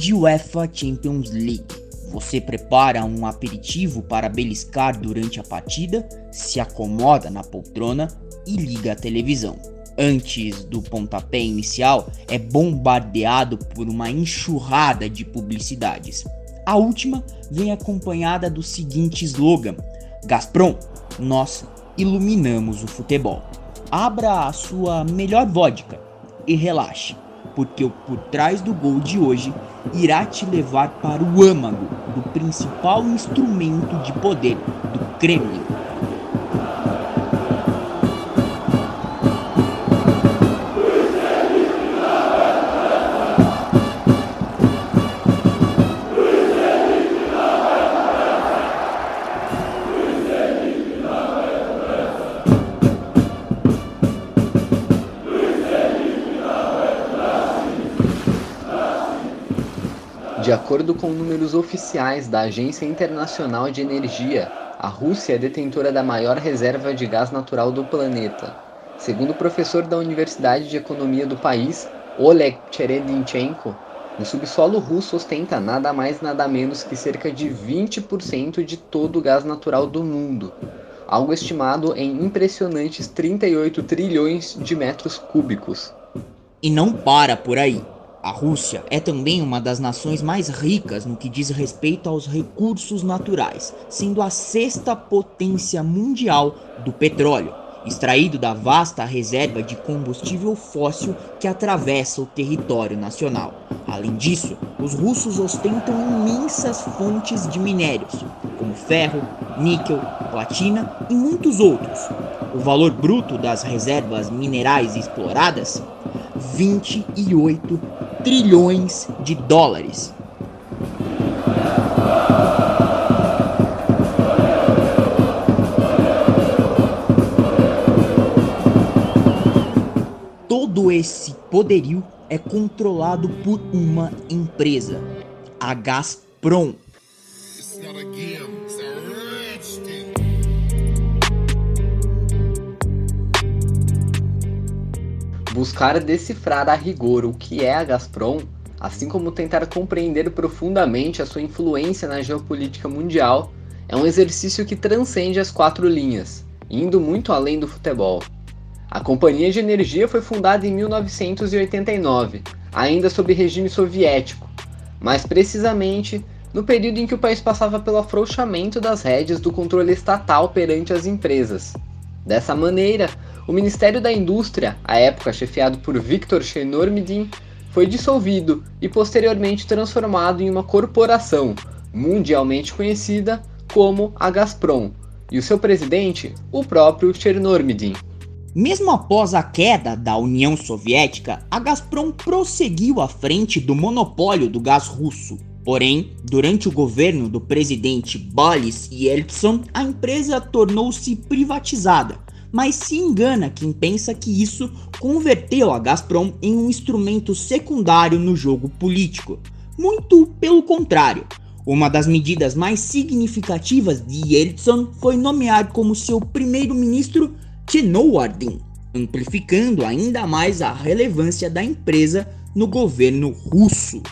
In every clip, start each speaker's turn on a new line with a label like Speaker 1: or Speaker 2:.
Speaker 1: De UEFA Champions League. Você prepara um aperitivo para beliscar durante a partida, se acomoda na poltrona e liga a televisão. Antes do pontapé inicial, é bombardeado por uma enxurrada de publicidades. A última vem acompanhada do seguinte slogan: Gazprom, nós iluminamos o futebol. Abra a sua melhor vodka e relaxe porque o por trás do gol de hoje irá te levar para o âmago do principal instrumento de poder do Kremlin.
Speaker 2: De acordo com números oficiais da Agência Internacional de Energia, a Rússia é detentora da maior reserva de gás natural do planeta. Segundo o professor da Universidade de Economia do país, Oleg Cherednichenko, o subsolo russo ostenta nada mais nada menos que cerca de 20% de todo o gás natural do mundo, algo estimado em impressionantes 38 trilhões de metros cúbicos.
Speaker 1: E não para por aí. A Rússia é também uma das nações mais ricas no que diz respeito aos recursos naturais, sendo a sexta potência mundial do petróleo, extraído da vasta reserva de combustível fóssil que atravessa o território nacional. Além disso, os russos ostentam imensas fontes de minérios, como ferro, níquel, platina e muitos outros. O valor bruto das reservas minerais exploradas 28 trilhões de dólares. Todo esse poderio é controlado por uma empresa, a Gazprom.
Speaker 2: Buscar decifrar a rigor o que é a Gazprom, assim como tentar compreender profundamente a sua influência na geopolítica mundial, é um exercício que transcende as quatro linhas, indo muito além do futebol. A Companhia de Energia foi fundada em 1989, ainda sob regime soviético, mais precisamente no período em que o país passava pelo afrouxamento das rédeas do controle estatal perante as empresas. Dessa maneira, o Ministério da Indústria, à época chefiado por Viktor Chenormidin, foi dissolvido e posteriormente transformado em uma corporação mundialmente conhecida como a Gazprom, e o seu presidente, o próprio Chernomydin.
Speaker 1: Mesmo após a queda da União Soviética, a Gazprom prosseguiu à frente do monopólio do gás russo. Porém, durante o governo do presidente Boris Yeltsin, a empresa tornou-se privatizada, mas se engana quem pensa que isso converteu a Gazprom em um instrumento secundário no jogo político. Muito pelo contrário. Uma das medidas mais significativas de Yeltsin foi nomear como seu primeiro-ministro Chenowardin, amplificando ainda mais a relevância da empresa no governo russo.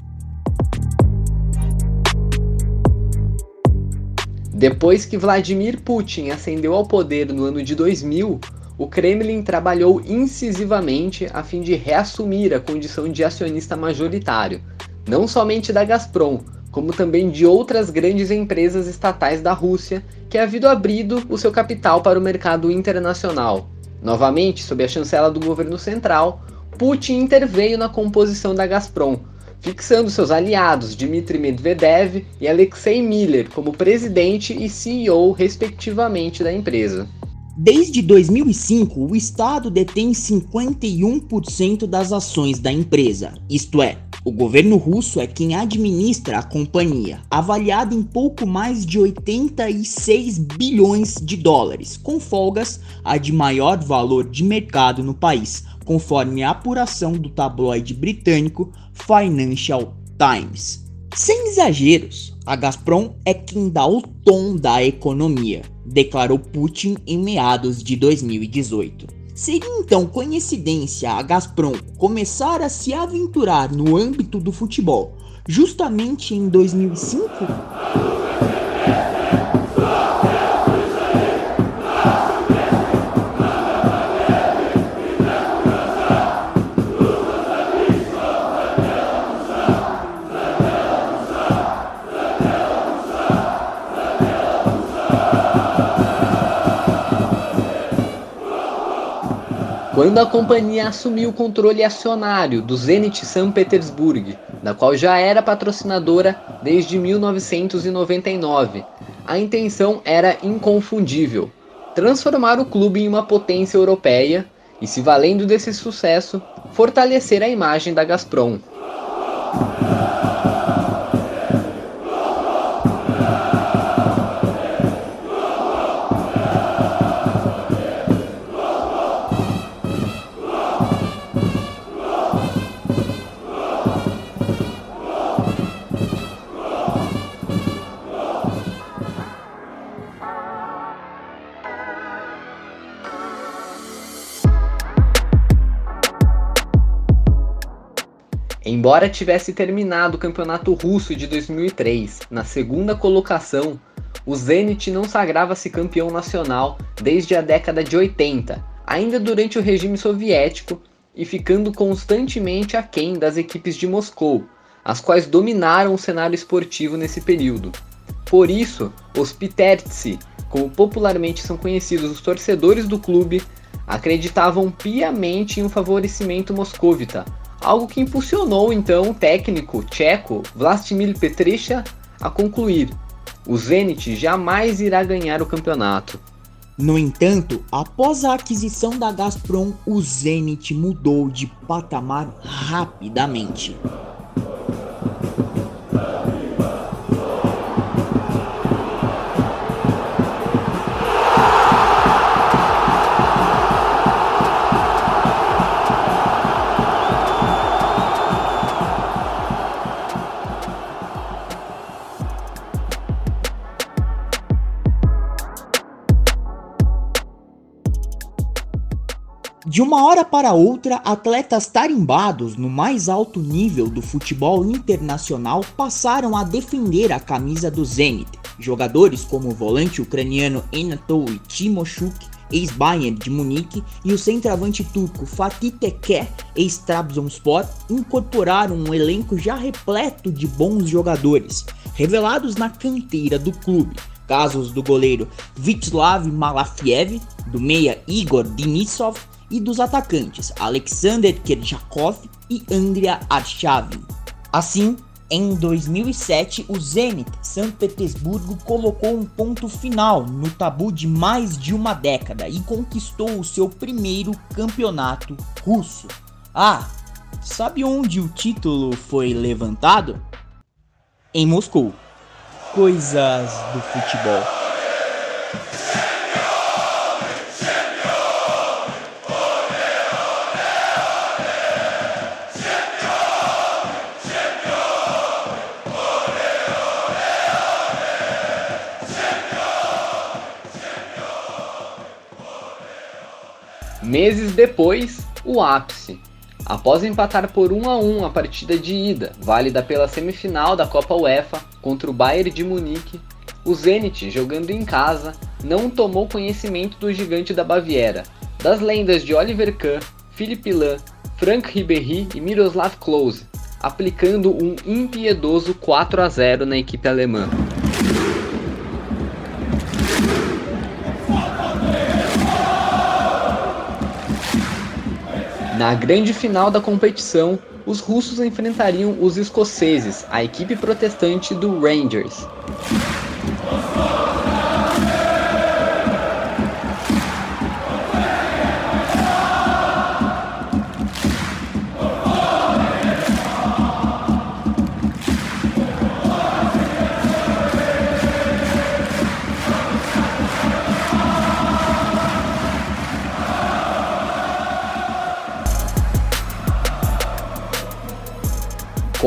Speaker 2: Depois que Vladimir Putin ascendeu ao poder no ano de 2000, o Kremlin trabalhou incisivamente a fim de reassumir a condição de acionista majoritário, não somente da Gazprom, como também de outras grandes empresas estatais da Rússia que haviam abrido o seu capital para o mercado internacional. Novamente, sob a chancela do governo central, Putin interveio na composição da Gazprom, fixando seus aliados Dmitry Medvedev e Alexei Miller como presidente e CEO, respectivamente, da empresa.
Speaker 1: Desde 2005, o Estado detém 51% das ações da empresa, isto é, o governo russo é quem administra a companhia, avaliada em pouco mais de 86 bilhões de dólares, com folgas a de maior valor de mercado no país, conforme a apuração do tabloide britânico Financial Times. Sem exageros, a Gazprom é quem dá o tom da economia, declarou Putin em meados de 2018. Seria então coincidência a Gazprom começar a se aventurar no âmbito do futebol justamente em 2005?
Speaker 2: Quando a companhia assumiu o controle acionário do Zenit São Petersburg, da qual já era patrocinadora desde 1999. A intenção era inconfundível: transformar o clube em uma potência europeia e, se valendo desse sucesso, fortalecer a imagem da Gazprom. Embora tivesse terminado o campeonato russo de 2003 na segunda colocação, o Zenit não sagrava-se campeão nacional desde a década de 80, ainda durante o regime soviético e ficando constantemente aquém das equipes de Moscou, as quais dominaram o cenário esportivo nesse período. Por isso, os Pitertsi, como popularmente são conhecidos os torcedores do clube, acreditavam piamente em um favorecimento moscovita, algo que impulsionou então o técnico tcheco Vlastimir Petrisha a concluir: o Zenit jamais irá ganhar o campeonato.
Speaker 1: No entanto, após a aquisição da Gazprom, o Zenit mudou de patamar rapidamente. De uma hora para outra, atletas tarimbados no mais alto nível do futebol internacional passaram a defender a camisa do Zenit. Jogadores como o volante ucraniano Anatoly Timoshuk, ex-Bayern de Munique, e o centroavante turco Fatih Tekke, ex-Trabzonspor, incorporaram um elenco já repleto de bons jogadores, revelados na canteira do clube. Casos do goleiro Vitslav Malafiev, do meia Igor Denisov e dos atacantes Alexander Kerjakov e Andrea Arshavin. Assim, em 2007, o Zenit São Petersburgo colocou um ponto final no tabu de mais de uma década e conquistou o seu primeiro campeonato russo. Ah, sabe onde o título foi levantado? Em Moscou. Coisas do futebol.
Speaker 2: Meses depois, o ápice. Após empatar por 1 a 1 a partida de ida, válida pela semifinal da Copa UEFA contra o Bayern de Munique, o Zenit, jogando em casa, não tomou conhecimento do gigante da Baviera, das lendas de Oliver Kahn, Philippe Lahm, Frank Ribéry e Miroslav Klose, aplicando um impiedoso 4 a 0 na equipe alemã. Na grande final da competição, os russos enfrentariam os escoceses, a equipe protestante do Rangers.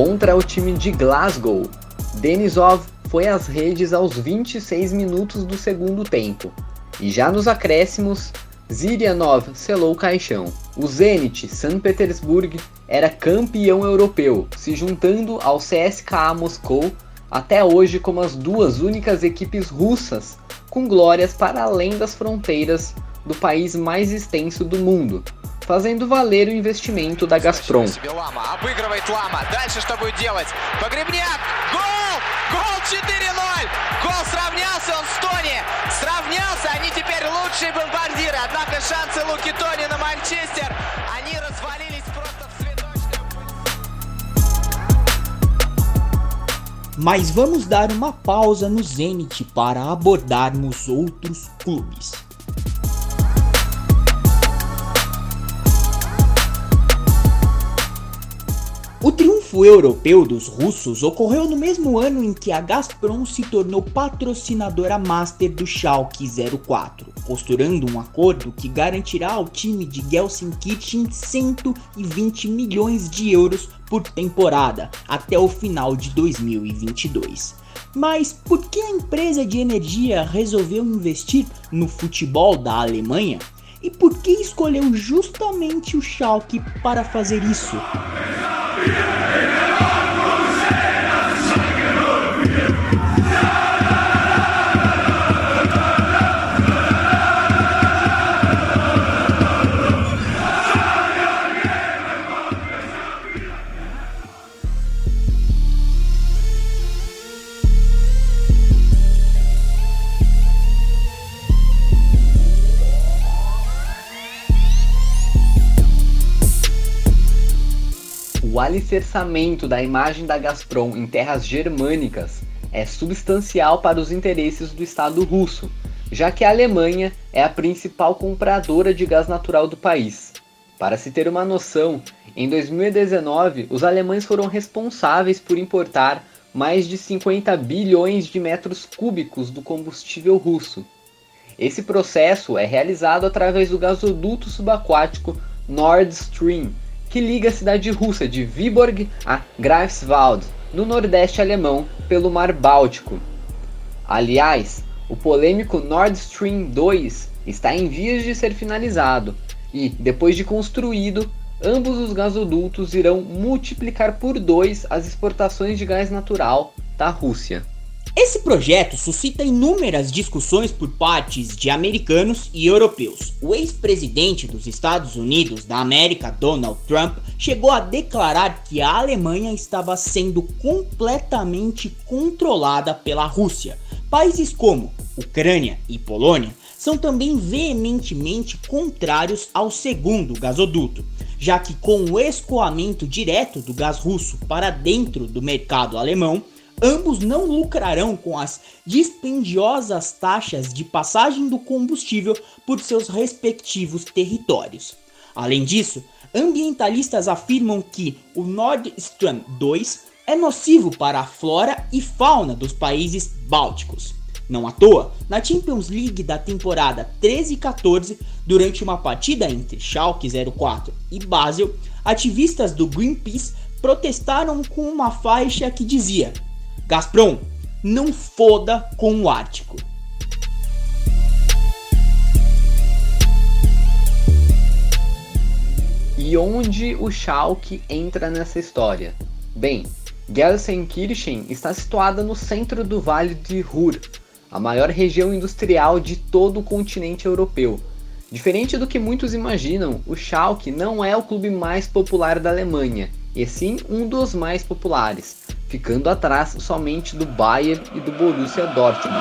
Speaker 2: Contra o time de Glasgow, Denisov foi às redes aos 26 minutos do segundo tempo. E já nos acréscimos, Zirianov selou o caixão. O Zenit São Petersburg era campeão europeu, se juntando ao CSKA Moscou até hoje como as duas únicas equipes russas com glórias para além das fronteiras do país mais extenso do mundo, fazendo valer o investimento da Gazprom.
Speaker 1: Mas vamos dar uma pausa no Zenit para abordarmos outros clubes. O triunfo europeu dos russos ocorreu no mesmo ano em que a Gazprom se tornou patrocinadora master do Schalke 04, costurando um acordo que garantirá ao time de Gelsenkirchen 120 milhões de euros por temporada até o final de 2022. Mas por que a empresa de energia resolveu investir no futebol da Alemanha? E por que escolheu justamente o Schalke para fazer isso?
Speaker 2: Alicerçamento da imagem da Gazprom em terras germânicas é substancial para os interesses do Estado russo, já que a Alemanha é a principal compradora de gás natural do país. Para se ter uma noção, em 2019 os alemães foram responsáveis por importar mais de 50 bilhões de metros cúbicos do combustível russo. Esse processo é realizado através do gasoduto subaquático Nord Stream, que liga a cidade russa de Viborg a Greifswald, no nordeste alemão, pelo Mar Báltico. Aliás, o polêmico Nord Stream 2 está em vias de ser finalizado e, depois de construído, ambos os gasodutos irão multiplicar por dois as exportações de gás natural da Rússia.
Speaker 1: Esse projeto suscita inúmeras discussões por partes de americanos e europeus. O ex-presidente dos Estados Unidos da América, Donald Trump, chegou a declarar que a Alemanha estava sendo completamente controlada pela Rússia. Países como Ucrânia e Polônia são também veementemente contrários ao segundo gasoduto, já que com o escoamento direto do gás russo para dentro do mercado alemão, ambos não lucrarão com as dispendiosas taxas de passagem do combustível por seus respectivos territórios. Além disso, ambientalistas afirmam que o Nord Stream 2 é nocivo para a flora e fauna dos países bálticos. Não à toa, na Champions League da temporada 13 e 14, durante uma partida entre Schalke 04 e Basel, ativistas do Greenpeace protestaram com uma faixa que dizia Gazprom, não foda com o Ártico.
Speaker 2: E onde o Schalke entra nessa história? Bem, Gelsenkirchen está situada no centro do Vale de Ruhr, a maior região industrial de todo o continente europeu. Diferente do que muitos imaginam, o Schalke não é o clube mais popular da Alemanha, e sim um dos mais populares ficando atrás somente do Bayern e do Borussia Dortmund.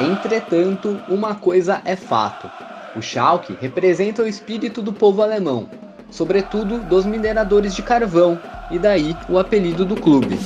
Speaker 2: Entretanto, uma coisa é fato: o Schalke representa o espírito do povo alemão, sobretudo dos mineradores de carvão, e daí o apelido do clube.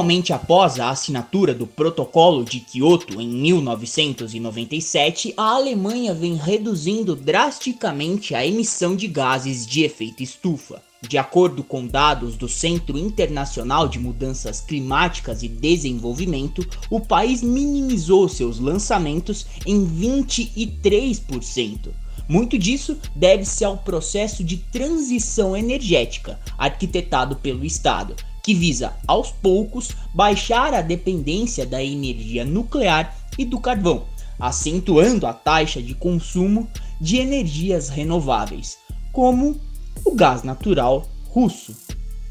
Speaker 1: Principalmente após a assinatura do Protocolo de Kyoto em 1997, a Alemanha vem reduzindo drasticamente a emissão de gases de efeito estufa. De acordo com dados do Centro Internacional de Mudanças Climáticas e Desenvolvimento, o país minimizou seus lançamentos em 23%. Muito disso deve-se ao processo de transição energética arquitetado pelo Estado, que visa aos poucos baixar a dependência da energia nuclear e do carvão, acentuando a taxa de consumo de energias renováveis, como o gás natural russo.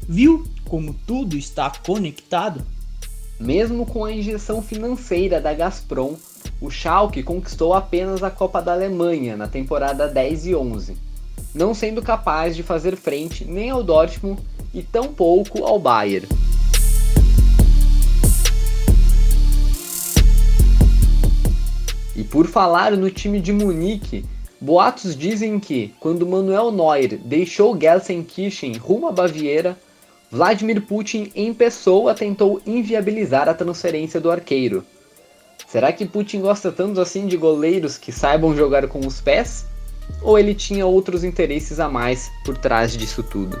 Speaker 1: Viu como tudo está conectado?
Speaker 2: Mesmo com a injeção financeira da Gazprom, o Schalke conquistou apenas a Copa da Alemanha na temporada 10 e 11, não sendo capaz de fazer frente nem ao Dortmund e tampouco ao Bayern. E por falar no time de Munique, boatos dizem que, quando Manuel Neuer deixou Gelsenkirchen rumo à Baviera, Vladimir Putin em pessoa tentou inviabilizar a transferência do arqueiro. Será que Putin gosta tanto assim de goleiros que saibam jogar com os pés? Ou ele tinha outros interesses a mais por trás disso tudo?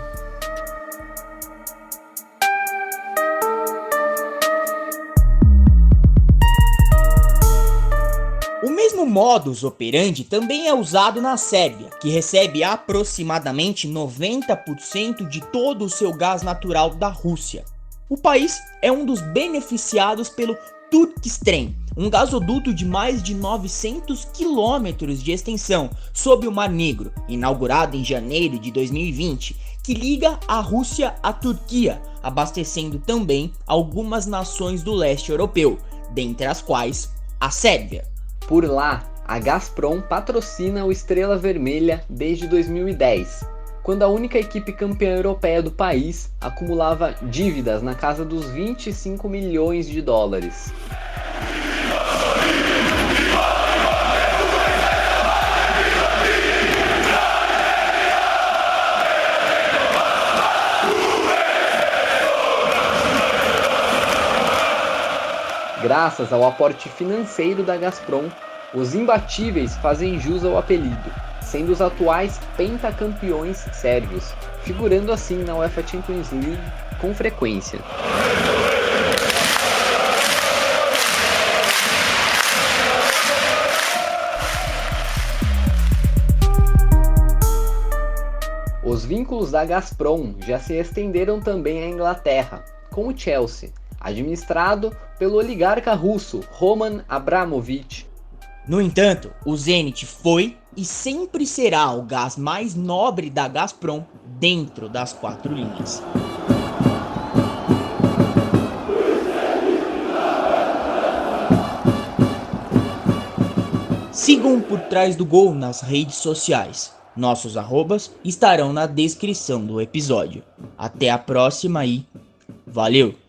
Speaker 1: mesmo modus operandi também é usado na Sérvia, que recebe aproximadamente 90% de todo o seu gás natural da Rússia. O país é um dos beneficiados pelo Turkstream, um gasoduto de mais de 900 quilômetros de extensão sob o Mar Negro, inaugurado em janeiro de 2020, que liga a Rússia à Turquia, abastecendo também algumas nações do leste europeu, dentre as quais a Sérvia.
Speaker 2: Por lá, a Gazprom patrocina o Estrela Vermelha desde 2010, quando a única equipe campeã europeia do país acumulava dívidas na casa dos 25 milhões de dólares. Graças ao aporte financeiro da Gazprom, os imbatíveis fazem jus ao apelido, sendo os atuais pentacampeões sérvios, figurando assim na UEFA Champions League com frequência. Os vínculos da Gazprom já se estenderam também à Inglaterra, com o Chelsea, administrado pelo oligarca russo Roman Abramovich.
Speaker 1: No entanto, o Zenit foi e sempre será o gás mais nobre da Gazprom dentro das quatro linhas. Sigam por trás do gol nas redes sociais. Nossos arrobas estarão na descrição do episódio. Até a próxima e valeu!